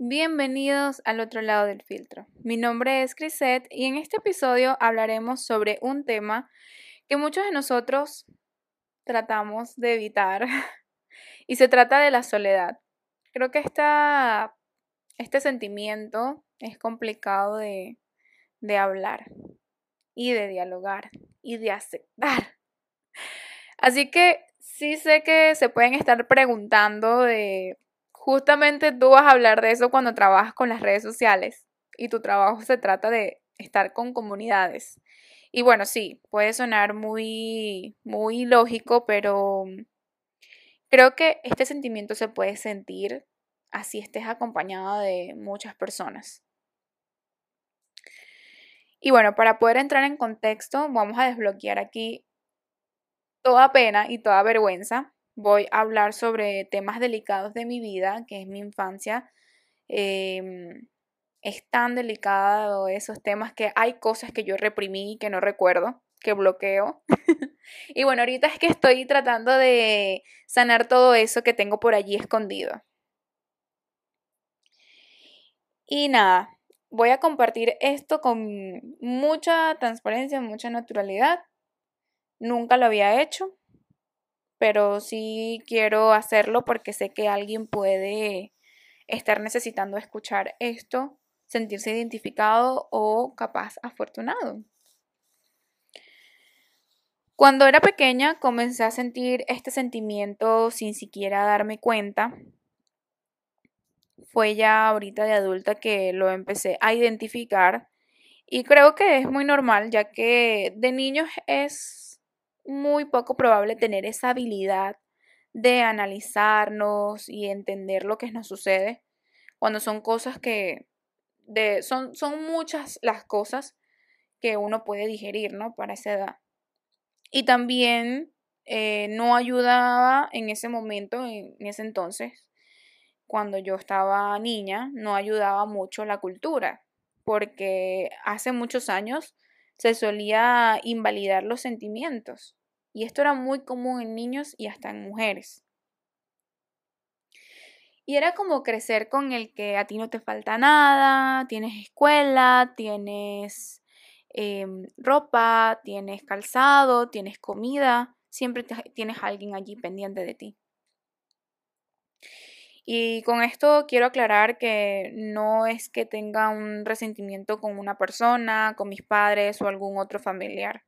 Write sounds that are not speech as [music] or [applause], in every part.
Bienvenidos al otro lado del filtro. Mi nombre es Crisette y en este episodio hablaremos sobre un tema que muchos de nosotros tratamos de evitar [laughs] y se trata de la soledad. Creo que esta, este sentimiento es complicado de, de hablar y de dialogar y de aceptar. Así que sí sé que se pueden estar preguntando de justamente tú vas a hablar de eso cuando trabajas con las redes sociales y tu trabajo se trata de estar con comunidades. Y bueno, sí, puede sonar muy, muy lógico, pero creo que este sentimiento se puede sentir así estés acompañada de muchas personas. Y bueno, para poder entrar en contexto, vamos a desbloquear aquí toda pena y toda vergüenza voy a hablar sobre temas delicados de mi vida, que es mi infancia. Em, es tan delicado esos temas que hay cosas que yo reprimí y que no recuerdo, que bloqueo. [laughs] y bueno, ahorita es que estoy tratando de sanar todo eso que tengo por allí escondido. Y nada, voy a compartir esto con mucha transparencia, mucha naturalidad. Nunca lo había hecho pero sí quiero hacerlo porque sé que alguien puede estar necesitando escuchar esto, sentirse identificado o capaz afortunado. Cuando era pequeña comencé a sentir este sentimiento sin siquiera darme cuenta. Fue ya ahorita de adulta que lo empecé a identificar y creo que es muy normal ya que de niños es muy poco probable tener esa habilidad de analizarnos y entender lo que nos sucede cuando son cosas que de, son, son muchas las cosas que uno puede digerir, ¿no? Para esa edad. Y también eh, no ayudaba en ese momento, en ese entonces, cuando yo estaba niña, no ayudaba mucho la cultura, porque hace muchos años se solía invalidar los sentimientos. Y esto era muy común en niños y hasta en mujeres. Y era como crecer con el que a ti no te falta nada, tienes escuela, tienes em, ropa, tienes calzado, tienes comida, siempre tienes alguien allí pendiente de ti. Y con esto quiero aclarar que no es que tenga un resentimiento con una persona, con mis padres o algún otro familiar.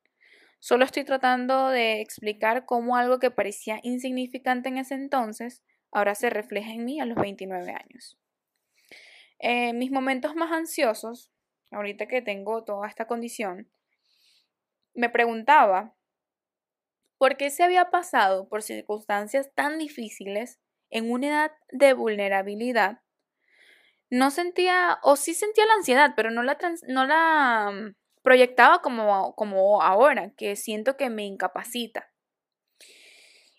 Solo estoy tratando de explicar cómo algo que parecía insignificante en ese entonces ahora se refleja en mí a los 29 años. En mis momentos más ansiosos, ahorita que tengo toda esta condición, me preguntaba por qué se había pasado por circunstancias tan difíciles en una edad de vulnerabilidad. No sentía, o sí sentía la ansiedad, pero no la, no la proyectaba como, como ahora, que siento que me incapacita.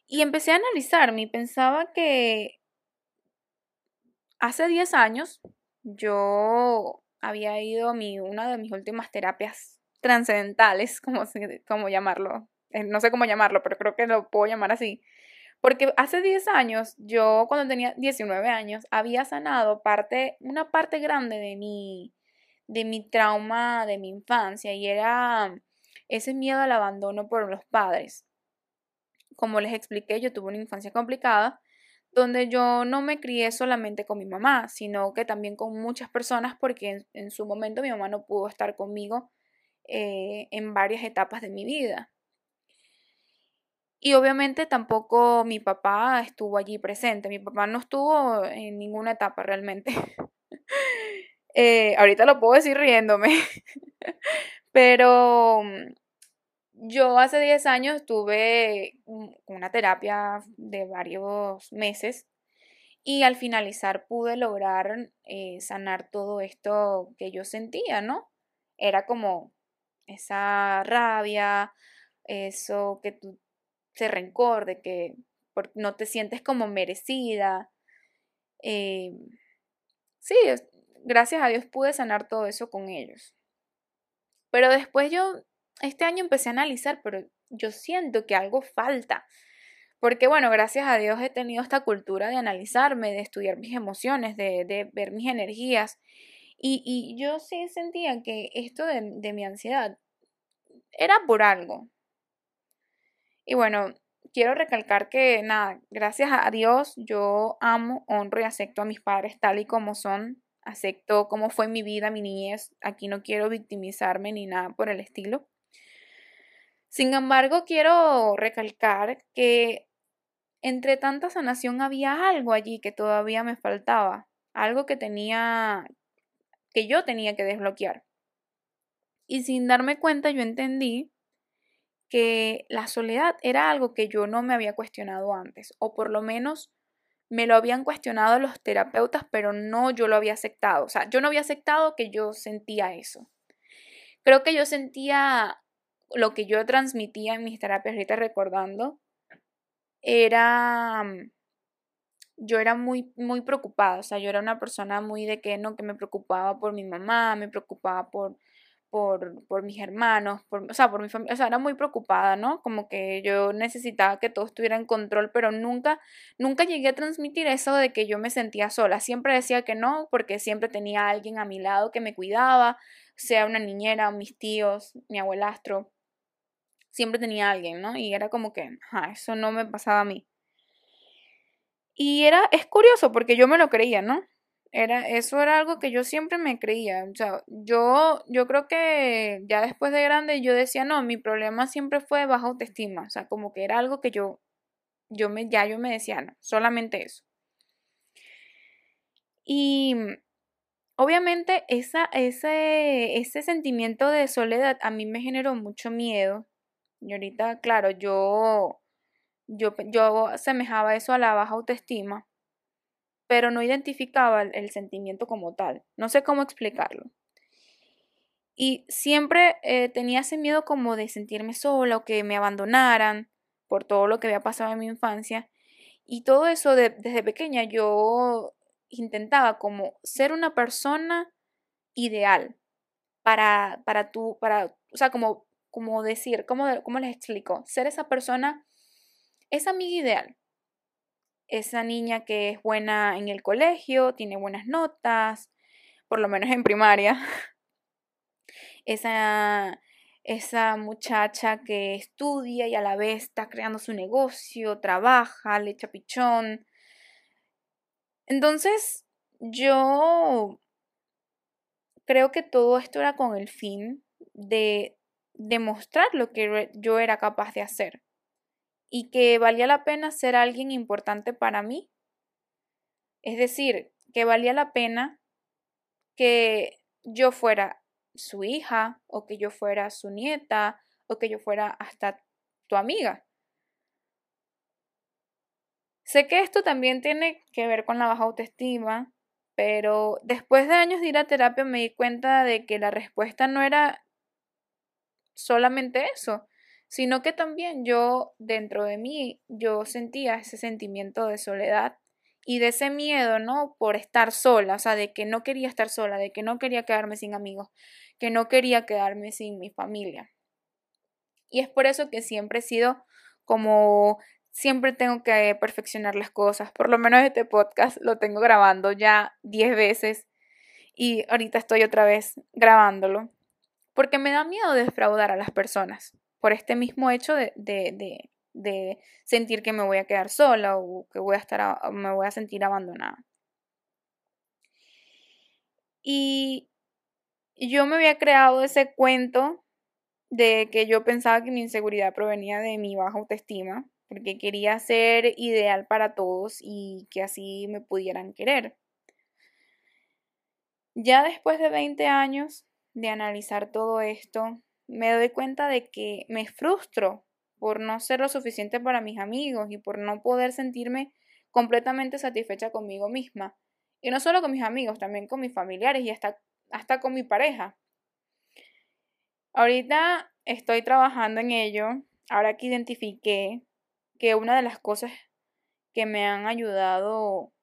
Y empecé a analizarme y pensaba que hace 10 años yo había ido a mi, una de mis últimas terapias trascendentales, como, como llamarlo. Eh, no sé cómo llamarlo, pero creo que lo puedo llamar así. Porque hace 10 años, yo cuando tenía 19 años, había sanado parte, una parte grande de mi, de mi trauma de mi infancia y era ese miedo al abandono por los padres. Como les expliqué, yo tuve una infancia complicada donde yo no me crié solamente con mi mamá, sino que también con muchas personas porque en, su momento mi mamá no pudo estar conmigo eh, en varias etapas de mi vida. Y obviamente tampoco mi papá estuvo allí presente. Mi papá no estuvo en ninguna etapa realmente. [laughs] Eh, ahorita lo puedo decir riéndome, [laughs] pero mm, yo hace 10 años tuve una terapia de varios meses y al finalizar pude lograr eh, sanar todo esto que yo sentía, ¿no? Era como esa rabia, eso que tú, se rencor de que no te sientes como merecida. Eh, sí, gracias a Dios pude sanar todo eso con ellos. Pero después yo, este año empecé a analizar, pero yo siento que algo falta, Porque bueno, gracias a Dios he tenido esta cultura de analizarme, de estudiar mis emociones, de, de ver mis energías. Y, y, yo sí sentía que esto de, de mi ansiedad era por algo. Y bueno, quiero recalcar que nada, gracias a Dios yo amo, honro y acepto a mis padres tal y como son. Acepto cómo fue mi vida, mi niñez. Aquí no quiero victimizarme ni nada por el estilo. Sin embargo, quiero recalcar que entre tanta sanación había algo allí que todavía me faltaba, algo que tenía, que yo tenía que desbloquear. Y sin darme cuenta yo entendí que la soledad era algo que yo no me había cuestionado antes, o por lo menos me lo habían cuestionado los terapeutas, pero no yo lo había aceptado. O sea, yo no había aceptado que yo sentía eso. Creo que yo sentía lo que yo transmitía en mis terapias, ahorita recordando, era, mm, yo era muy, muy preocupada, o sea, yo era una persona muy de que no, que me preocupaba por mi mamá, me preocupaba por, por, por mis hermanos, por, o sea, por mi familia, o sea, era muy preocupada, ¿no? Como que yo necesitaba que todo estuviera en control, pero nunca, nunca llegué a transmitir eso de que yo me sentía sola, siempre decía que no, porque siempre tenía alguien a mi lado que me cuidaba, sea una niñera, mis tíos, mi abuelastro, siempre tenía alguien, ¿no? Y era como que, ajá, eso no me pasaba a mí. Y era, es curioso porque yo me lo creía, ¿no? Era, eso era algo que yo siempre me creía. O sea, yo, yo creo que ya después de grande yo decía, no, mi problema siempre fue baja autoestima. O sea, como que era algo que yo, yo me, ya yo me decía, no, solamente eso. Y obviamente esa, ese, ese sentimiento de soledad a mí me generó mucho miedo y ahorita, claro, yo, yo, yo asemejaba eso a la baja autoestima, pero no identificaba el, sentimiento como tal. No sé cómo explicarlo. Y siempre eh, tenía ese miedo como de sentirme sola o que me abandonaran por todo lo que había pasado en mi infancia. Y todo eso desde pequeña yo intentaba como ser una persona ideal para, para tú, para, o sea, como como decir, ¿cómo, ¿cómo les explico? Ser esa persona, esa amiga ideal. Esa niña que es buena en el colegio, tiene buenas notas, por lo menos en primaria. [laughs] Esa, esa muchacha que estudia y a la vez está creando su negocio, trabaja, le echa pichón. Entonces, yo creo que todo esto era con el fin de demostrar lo que yo era capaz de hacer y que valía la pena ser alguien importante para mí. Es decir, que valía la pena que yo fuera su hija o que yo fuera su nieta o que yo fuera hasta tu amiga. Sé que esto también tiene que ver con la baja autoestima, pero después de años de ir a terapia me di cuenta de que la respuesta no era solamente eso, sino que también yo dentro de mí yo sentía ese sentimiento de soledad y de ese miedo, ¿no? Por estar sola, o sea, de que no quería estar sola, de que no quería quedarme sin amigos, que no quería quedarme sin mi familia. Y es por eso que siempre he sido como siempre tengo que perfeccionar las cosas. Por lo menos este podcast lo tengo grabando ya 10 veces y ahorita estoy otra vez grabándolo porque me da miedo defraudar a las personas por este mismo hecho de, de, de, sentir que me voy a quedar sola o que voy a estar me voy a sentir abandonada. Y yo me había creado ese cuento de que yo pensaba que mi inseguridad provenía de mi baja autoestima, porque quería ser ideal para todos y que así me pudieran querer. Ya después de 20 años, de analizar todo esto, me doy cuenta de que me frustro por no ser lo suficiente para mis amigos y por no poder sentirme completamente satisfecha conmigo misma. Y no solo con mis amigos, también con mis familiares y hasta, hasta con mi pareja. Ahorita estoy trabajando en ello, ahora que identifiqué que una de las cosas que me han ayudado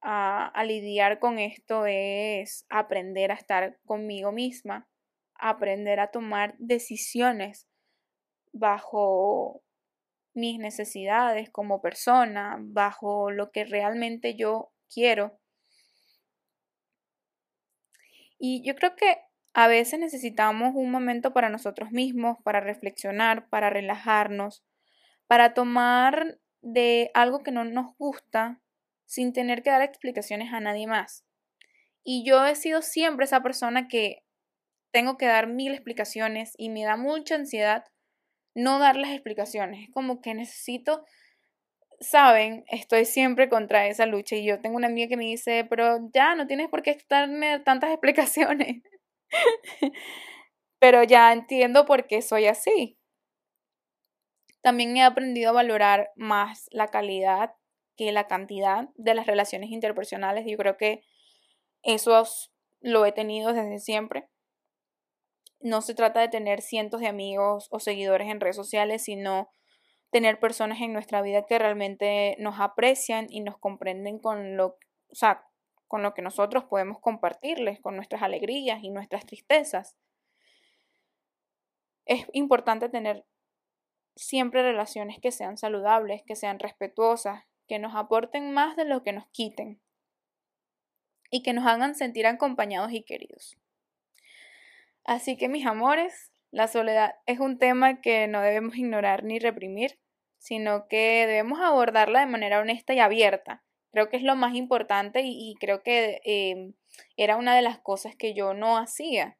a, lidiar con esto es aprender a estar conmigo misma, aprender a tomar decisiones bajo mis necesidades como persona, bajo lo que realmente yo quiero. Y yo creo que a veces necesitamos un momento para nosotros mismos, para reflexionar, para relajarnos, para tomar de algo que no nos gusta sin tener que dar explicaciones a nadie más. Y yo he sido siempre esa persona que tengo que dar mil explicaciones y me da mucha ansiedad no dar las explicaciones. Es como que necesito, saben, estoy siempre contra esa lucha y yo tengo una amiga que me dice, pero ya no tienes por qué darme tantas explicaciones. [laughs] pero ya entiendo por qué soy así. También he aprendido a valorar más la calidad que la cantidad de las relaciones interpersonales. Yo creo que eso lo he tenido desde siempre. No se trata de tener cientos de amigos o seguidores en redes sociales, sino tener personas en nuestra vida que realmente nos aprecian y nos comprenden con lo, o sea, con lo que nosotros podemos compartirles, con nuestras alegrías y nuestras tristezas. Es importante tener siempre relaciones que sean saludables, que sean respetuosas, que nos aporten más de lo que nos quiten y que nos hagan sentir acompañados y queridos. Así que mis amores, la soledad es un tema que no debemos ignorar ni reprimir, sino que debemos abordarla de manera honesta y abierta. Creo que es lo más importante y, creo que em, era una de las cosas que yo no hacía.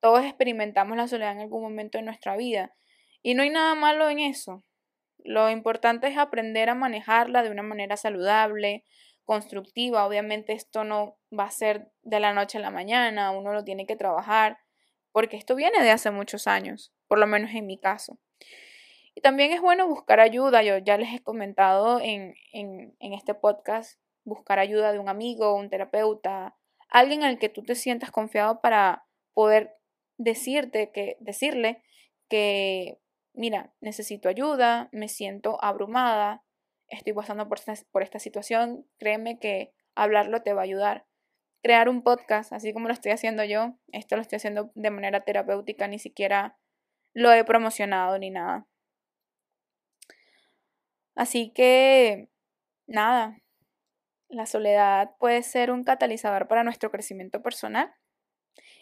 Todos experimentamos la soledad en algún momento de nuestra vida y no hay nada malo en eso. Lo importante es aprender a manejarla de una manera saludable, constructiva. Obviamente esto no va a ser de la noche a la mañana, uno lo tiene que trabajar, porque esto viene de hace muchos años, por lo menos en mi caso. Y también es bueno buscar ayuda, yo ya les he comentado en, en, este podcast, buscar ayuda de un amigo, un terapeuta, alguien al que tú te sientas confiado para poder decirte que, decirle que mira, necesito ayuda, me siento abrumada, estoy pasando por por esta situación, créeme que hablarlo te va a ayudar. Crear un podcast, así como lo estoy haciendo yo, esto lo estoy haciendo de manera terapéutica, ni siquiera lo he promocionado ni nada. Así que, nada, la soledad puede ser un catalizador para nuestro crecimiento personal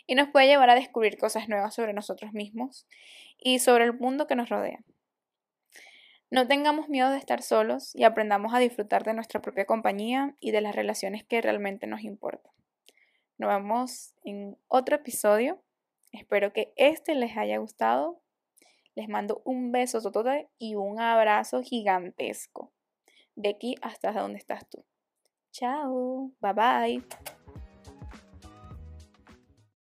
y nos puede llevar a descubrir cosas nuevas sobre nosotros mismos y sobre el mundo que nos rodea. No tengamos miedo de estar solos y aprendamos a disfrutar de nuestra propia compañía y de las relaciones que realmente nos importan. Nos vemos en otro episodio. Espero que este les haya gustado. Les mando un beso totote y un abrazo gigantesco. De aquí hasta donde estás tú. Chao. Bye bye.